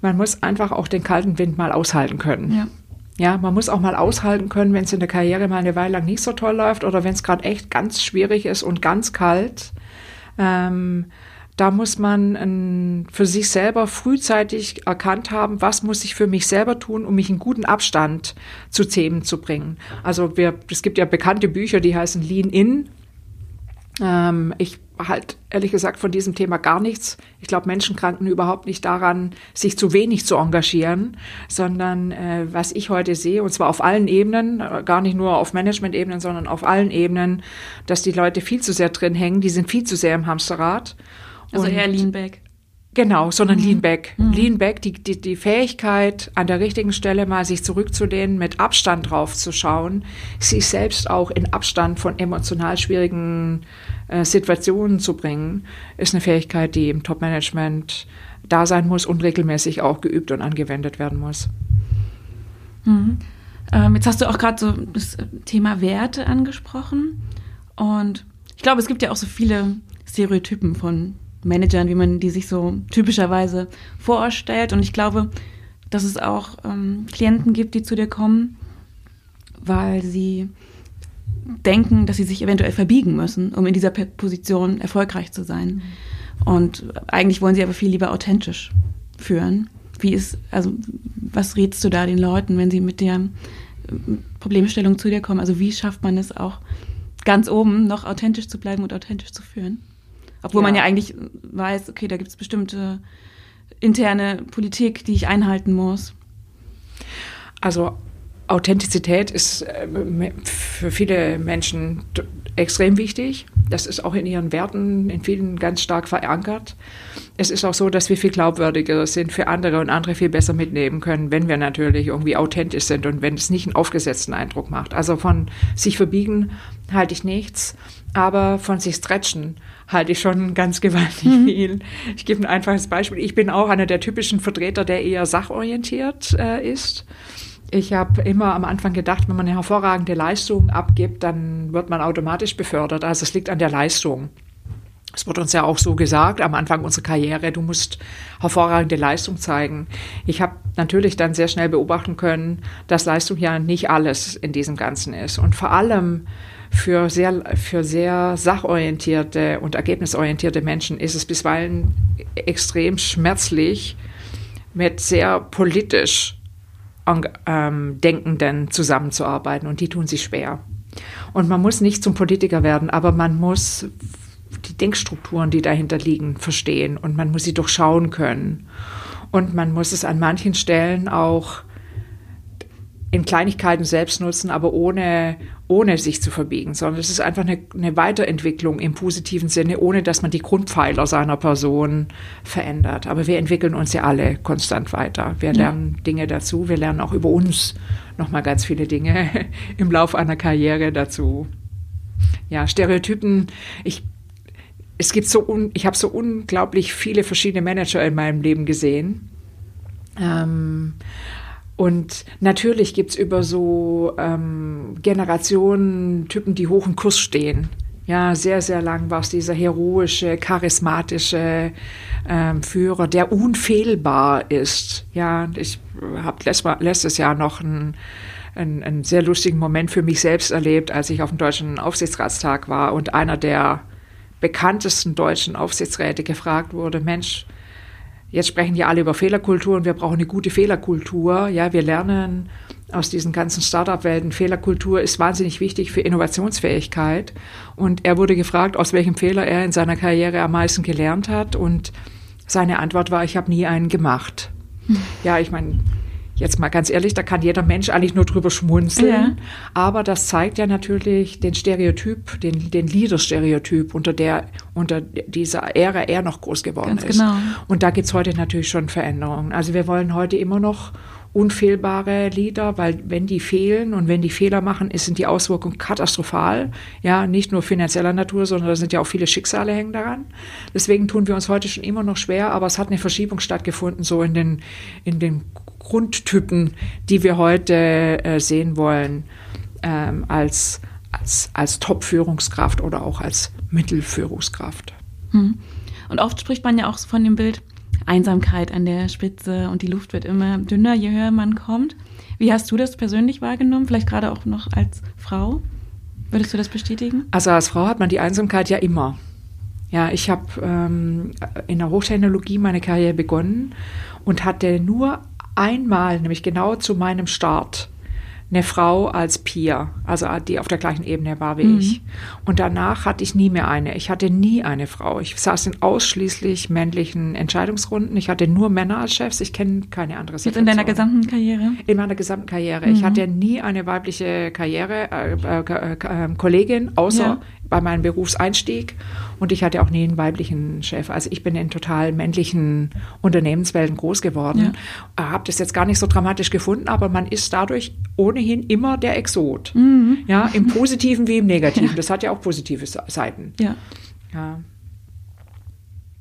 Man muss einfach auch den kalten Wind mal aushalten können. Ja. Ja, man muss auch mal aushalten können, wenn es in der Karriere mal eine Weile lang nicht so toll läuft oder wenn es gerade echt ganz schwierig ist und ganz kalt. Ähm, da muss man ähm, für sich selber frühzeitig erkannt haben, was muss ich für mich selber tun, um mich in guten Abstand zu Themen zu bringen. Also wir, es gibt ja bekannte Bücher, die heißen Lean In. Ähm, ich halt ehrlich gesagt von diesem Thema gar nichts. Ich glaube, Menschen kranken überhaupt nicht daran, sich zu wenig zu engagieren, sondern äh, was ich heute sehe, und zwar auf allen Ebenen, äh, gar nicht nur auf Management-Ebenen, sondern auf allen Ebenen, dass die Leute viel zu sehr drin hängen, die sind viel zu sehr im Hamsterrad. Also Und- eher Lean Back. Genau, sondern Lean Back. Lean Back, die, die, die Fähigkeit, an der richtigen Stelle mal sich zurückzulehnen, mit Abstand drauf zu schauen, sich selbst auch in Abstand von emotional schwierigen äh, Situationen zu bringen, ist eine Fähigkeit, die im Top-Management da sein muss und regelmäßig auch geübt und angewendet werden muss. Mhm. Ähm, jetzt hast du auch gerade so das Thema Werte angesprochen. Und ich glaube, es gibt ja auch so viele Stereotypen von Managern, wie man die sich so typischerweise vorstellt. Und ich glaube, dass es auch ähm, Klienten gibt, die zu dir kommen, weil sie denken, dass sie sich eventuell verbiegen müssen, um in dieser Position erfolgreich zu sein. Und eigentlich wollen sie aber viel lieber authentisch führen. Wie ist, also, was rätst du da den Leuten, wenn sie mit der äh, Problemstellung zu dir kommen? Also, wie schafft man es auch ganz oben noch authentisch zu bleiben und authentisch zu führen? Obwohl man Ja. ja eigentlich weiß, okay, da gibt es bestimmte interne Politik, die ich einhalten muss. Also Authentizität ist äh, für viele Menschen extrem wichtig. Das ist auch in ihren Werten in vielen ganz stark verankert. Es ist auch so, dass wir viel glaubwürdiger sind für andere und andere viel besser mitnehmen können, wenn wir natürlich irgendwie authentisch sind und wenn es nicht einen aufgesetzten Eindruck macht. Also von sich verbiegen halte ich nichts, aber von sich stretchen halte ich schon ganz gewaltig viel. Ich gebe ein einfaches Beispiel. Ich bin auch einer der typischen Vertreter, der eher sachorientiert äh, ist. Ich habe immer am Anfang gedacht, wenn man eine hervorragende Leistung abgibt, dann wird man automatisch befördert. Also es liegt an der Leistung. Es wird uns ja auch so gesagt am Anfang unserer Karriere, du musst hervorragende Leistung zeigen. Ich habe natürlich dann sehr schnell beobachten können, dass Leistung ja nicht alles in diesem Ganzen ist. Und vor allem für sehr, für sehr sachorientierte und ergebnisorientierte Menschen ist es bisweilen extrem schmerzlich, mit sehr politisch ähm, Denkenden zusammenzuarbeiten. Und die tun sich schwer. Und man muss nicht zum Politiker werden, aber man muss die Denkstrukturen, die dahinter liegen, verstehen und man muss sie durchschauen können. Und man muss es an manchen Stellen auch in Kleinigkeiten selbst nutzen, aber ohne, ohne sich zu verbiegen, sondern es ist einfach eine, eine Weiterentwicklung im positiven Sinne, ohne dass man die Grundpfeiler seiner Person verändert. Aber wir entwickeln uns ja alle konstant weiter. Wir lernen ja. Dinge dazu, wir lernen auch über uns nochmal ganz viele Dinge im Laufe einer Karriere dazu. Ja, Stereotypen, ich es gibt so, un, ich habe so unglaublich viele verschiedene Manager in meinem Leben gesehen. Ähm, und natürlich gibt es über so ähm, Generationen Typen, die hoch im Kurs stehen. Ja, sehr, sehr lang war es dieser heroische, charismatische ähm, Führer, der unfehlbar ist. Ja, ich habe letztes Jahr noch einen, einen, einen sehr lustigen Moment für mich selbst erlebt, als ich auf dem Deutschen Aufsichtsratstag war und einer der bekanntesten deutschen Aufsichtsräte gefragt wurde, Mensch, jetzt sprechen ja alle über Fehlerkultur und wir brauchen eine gute Fehlerkultur. Ja, wir lernen aus diesen ganzen Startup-Welten, Fehlerkultur ist wahnsinnig wichtig für Innovationsfähigkeit. Und er wurde gefragt, aus welchem Fehler er in seiner Karriere am meisten gelernt hat. Und seine Antwort war, ich habe nie einen gemacht. Hm. Ja, ich meine, jetzt mal ganz ehrlich, da kann jeder Mensch eigentlich nur drüber schmunzeln. Ja. Aber das zeigt ja natürlich den Stereotyp, den, den Leader-Stereotyp, unter der, unter dieser Ära er noch groß geworden ganz ist. Genau. Und da gibt's heute natürlich schon Veränderungen. Also wir wollen heute immer noch unfehlbare Leader, weil wenn die fehlen und wenn die Fehler machen, sind die Auswirkungen katastrophal. Ja, nicht nur finanzieller Natur, sondern da sind ja auch viele Schicksale hängen daran. Deswegen tun wir uns heute schon immer noch schwer, aber es hat eine Verschiebung stattgefunden, so in den, in den Grundtypen, die wir heute äh, sehen wollen, ähm, als, als, als Top-Führungskraft oder auch als Mittelführungskraft. Hm. Und oft spricht man ja auch von dem Bild Einsamkeit an der Spitze und die Luft wird immer dünner, je höher man kommt. Wie hast du das persönlich wahrgenommen? Vielleicht gerade auch noch als Frau? Würdest du das bestätigen? Also als Frau hat man die Einsamkeit ja immer. Ja, ich habe ähm, in der Hochtechnologie meine Karriere begonnen und hatte nur einmal, nämlich genau zu meinem Start, eine Frau als Peer, also die auf der gleichen Ebene war wie mhm. ich. Und danach hatte ich nie mehr eine. Ich hatte nie eine Frau. Ich saß in ausschließlich männlichen Entscheidungsrunden. Ich hatte nur Männer als Chefs. Ich kenne keine andere Situation. Jetzt in deiner gesamten Karriere? In meiner gesamten Karriere. Mhm. Ich hatte nie eine weibliche Karriere, äh, äh, äh, Kollegin, außer ja bei meinem Berufseinstieg und ich hatte auch nie einen weiblichen Chef. Also ich bin in total männlichen Unternehmenswelten groß geworden. Ja. Habe das jetzt gar nicht so dramatisch gefunden, aber man ist dadurch ohnehin immer der Exot. Mhm. Ja, im Positiven wie im Negativen. Ja. Das hat ja auch positive Seiten. Ja. ja.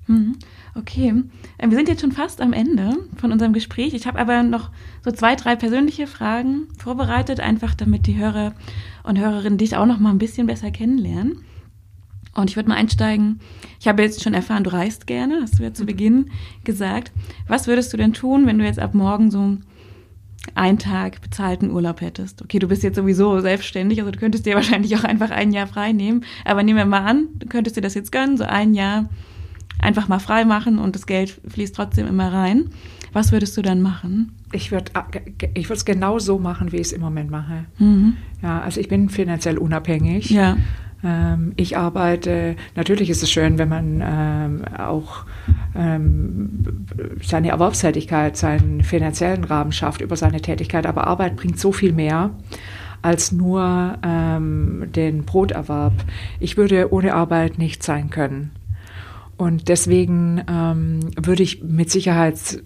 Mhm. Okay, äh, wir sind jetzt schon fast am Ende von unserem Gespräch. Ich habe aber noch so zwei, drei persönliche Fragen vorbereitet, einfach damit die Hörer und Hörerinnen dich auch noch mal ein bisschen besser kennenlernen. Und ich würde mal einsteigen. Ich habe jetzt schon erfahren, du reist gerne, hast du ja zu mhm. Beginn gesagt. Was würdest du denn tun, wenn du jetzt ab morgen so einen Tag bezahlten Urlaub hättest? Okay, du bist jetzt sowieso selbstständig, also du könntest dir wahrscheinlich auch einfach ein Jahr frei nehmen. Aber nehmen wir mal an, du könntest dir das jetzt gönnen, so ein Jahr einfach mal frei machen und das Geld fließt trotzdem immer rein. Was würdest du dann machen? Ich würde ich es genau so machen, wie ich es im Moment mache. Mhm. Ja, also ich bin finanziell unabhängig. Ja. Ähm, ich arbeite, natürlich ist es schön, wenn man ähm, auch ähm, seine Erwerbstätigkeit, seinen finanziellen Rahmen schafft über seine Tätigkeit, aber Arbeit bringt so viel mehr als nur ähm, den Broterwerb. Ich würde ohne Arbeit nicht sein können. Und deswegen ähm, würde ich mit Sicherheit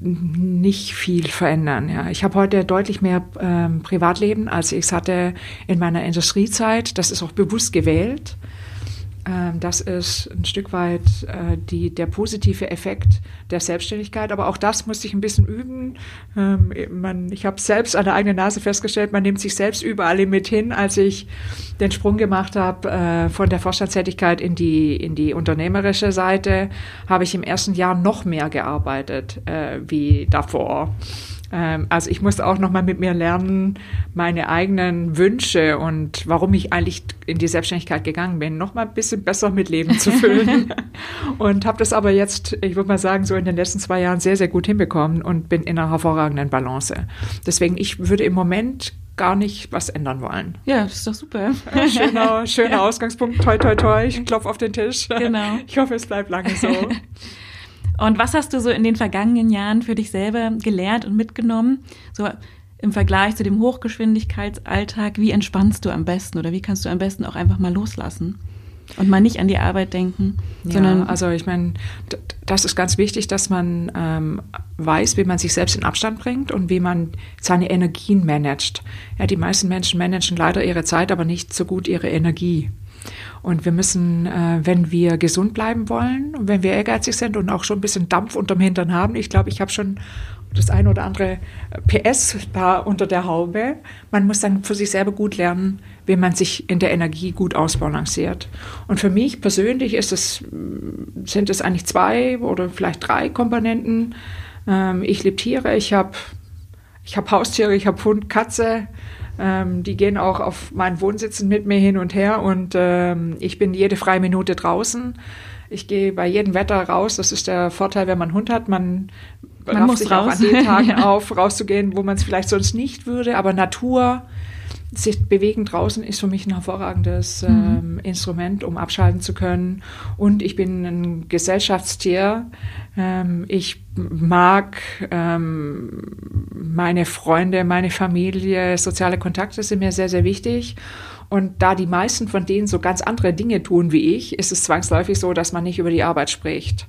nicht viel verändern. Ja. Ich habe heute deutlich mehr ähm, Privatleben, als ich es hatte in meiner Industriezeit. Das ist auch bewusst gewählt. Ähm, das ist ein Stück weit äh, die, der positive Effekt der Selbstständigkeit. Aber auch das musste ich ein bisschen üben. Ähm, man, ich habe selbst an der eigenen Nase festgestellt, man nimmt sich selbst überall mit hin. Als ich den Sprung gemacht habe äh, von der Vorstandstätigkeit in die, in die unternehmerische Seite, habe ich im ersten Jahr noch mehr gearbeitet äh, wie davor. Ähm, also ich musste auch noch mal mit mir lernen, meine eigenen Wünsche und warum ich eigentlich in die Selbstständigkeit gegangen bin, noch mal ein bisschen besser mit Leben zu füllen. und habe das aber jetzt, ich würde mal sagen, so in den letzten zwei Jahren sehr, sehr gut hinbekommen und bin in einer hervorragenden Balance. Deswegen, ich würde im Moment gar nicht was ändern wollen. Ja, das ist doch super. Schöner, schöner ja. Ausgangspunkt. Toi, toi, toi. Ich klopfe auf den Tisch. Genau. Ich hoffe, es bleibt lange so. Und was hast du so in den vergangenen Jahren für dich selber gelernt und mitgenommen? So im Vergleich zu dem Hochgeschwindigkeitsalltag, wie entspannst du am besten oder wie kannst du am besten auch einfach mal loslassen? Und mal nicht an die Arbeit denken, ja, sondern. Also ich meine, das ist ganz wichtig, dass man ähm, weiß, wie man sich selbst in Abstand bringt und wie man seine Energien managt. Ja, die meisten Menschen managen leider ihre Zeit, aber nicht so gut ihre Energie. Und wir müssen, äh, wenn wir gesund bleiben wollen und wenn wir ehrgeizig sind und auch schon ein bisschen Dampf unterm Hintern haben, ich glaube, ich habe schon das eine oder andere PS da unter der Haube. Man muss dann für sich selber gut lernen, wie man sich in der Energie gut ausbalanciert. Und für mich persönlich ist es, sind es eigentlich zwei oder vielleicht drei Komponenten. Ähm, ich liebe Tiere, ich habe ich hab Haustiere, ich habe Hund, Katze, ähm, die gehen auch auf meinen Wohnsitzen mit mir hin und her und ähm, ich bin jede freie Minute draußen. Ich gehe bei jedem Wetter raus. Das ist der Vorteil, wenn man einen Hund hat. Man, man muss sich raus. auch an den Tagen auf, rauszugehen, wo man es vielleicht sonst nicht würde. Aber Natur, sich bewegen draußen ist für mich ein hervorragendes mhm. ähm, Instrument, um abschalten zu können. Und ich bin ein Gesellschaftstier. Ähm, ich mag ähm, meine Freunde, meine Familie, soziale Kontakte sind mir sehr, sehr wichtig. Und da die meisten von denen so ganz andere Dinge tun wie ich, ist es zwangsläufig so, dass man nicht über die Arbeit spricht.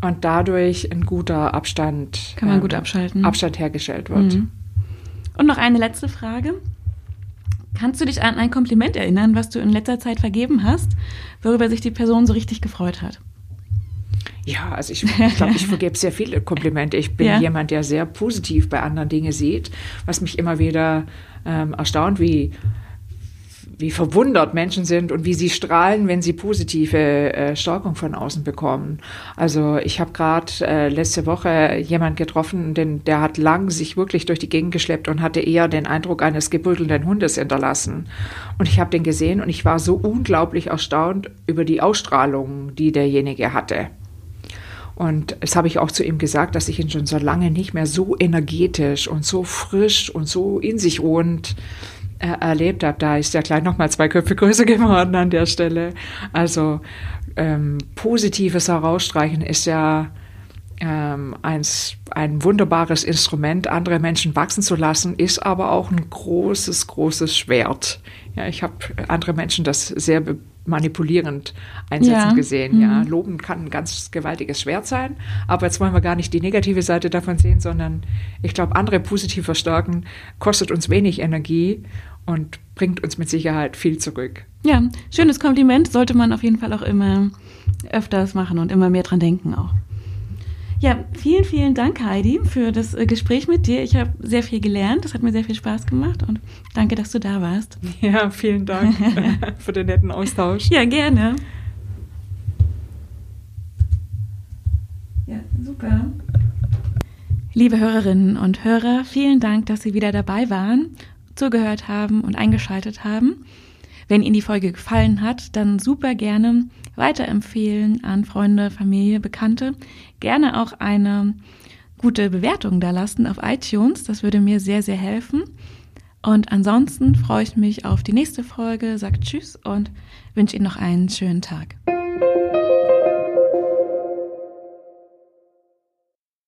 Und dadurch ein guter Abstand, Kann man ähm, gut abschalten. Abstand hergestellt wird. Mhm. Und noch eine letzte Frage. Kannst du dich an ein Kompliment erinnern, was du in letzter Zeit vergeben hast, worüber sich die Person so richtig gefreut hat? Ja, also ich, ich glaube, ich vergebe sehr viele Komplimente. Ich bin ja. jemand, der sehr positiv bei anderen Dinge sieht, was mich immer wieder ähm, erstaunt, wie wie verwundert Menschen sind und wie sie strahlen, wenn sie positive äh, Stärkung von außen bekommen. Also ich habe gerade äh, letzte Woche jemand getroffen, den, der hat lang sich wirklich durch die Gegend geschleppt und hatte eher den Eindruck eines gebüttelnden Hundes hinterlassen. Und ich habe den gesehen und ich war so unglaublich erstaunt über die Ausstrahlung, die derjenige hatte. Und das habe ich auch zu ihm gesagt, dass ich ihn schon so lange nicht mehr so energetisch und so frisch und so in sich ruhend erlebt habe, da ist der Kleid noch mal zwei Köpfe größer geworden an der Stelle. Also ähm, positives Herausstreichen ist ja ähm, eins, ein wunderbares Instrument, andere Menschen wachsen zu lassen, ist aber auch ein großes, großes Schwert. Ja, ich habe andere Menschen das sehr manipulierend einsetzen ja. gesehen. Mhm. Ja, Loben kann ein ganz gewaltiges Schwert sein, aber jetzt wollen wir gar nicht die negative Seite davon sehen, sondern ich glaube, andere positiv verstärken kostet uns wenig Energie und bringt uns mit Sicherheit viel zurück. Ja, schönes Kompliment sollte man auf jeden Fall auch immer öfters machen und immer mehr dran denken auch. Ja, vielen, vielen Dank, Heidi, für das äh, Gespräch mit dir. Ich habe sehr viel gelernt. Das hat mir sehr viel Spaß gemacht und danke, dass du da warst. Ja, vielen Dank für den netten Austausch. Ja, gerne. Ja, super. Liebe Hörerinnen und Hörer, vielen Dank, dass Sie wieder dabei waren zugehört haben und eingeschaltet haben. Wenn Ihnen die Folge gefallen hat, dann super gerne weiterempfehlen an Freunde, Familie, Bekannte. Gerne auch eine gute Bewertung da lassen auf iTunes. Das würde mir sehr, sehr helfen. Und ansonsten freue ich mich auf die nächste Folge, sagt Tschüss und wünsche Ihnen noch einen schönen Tag.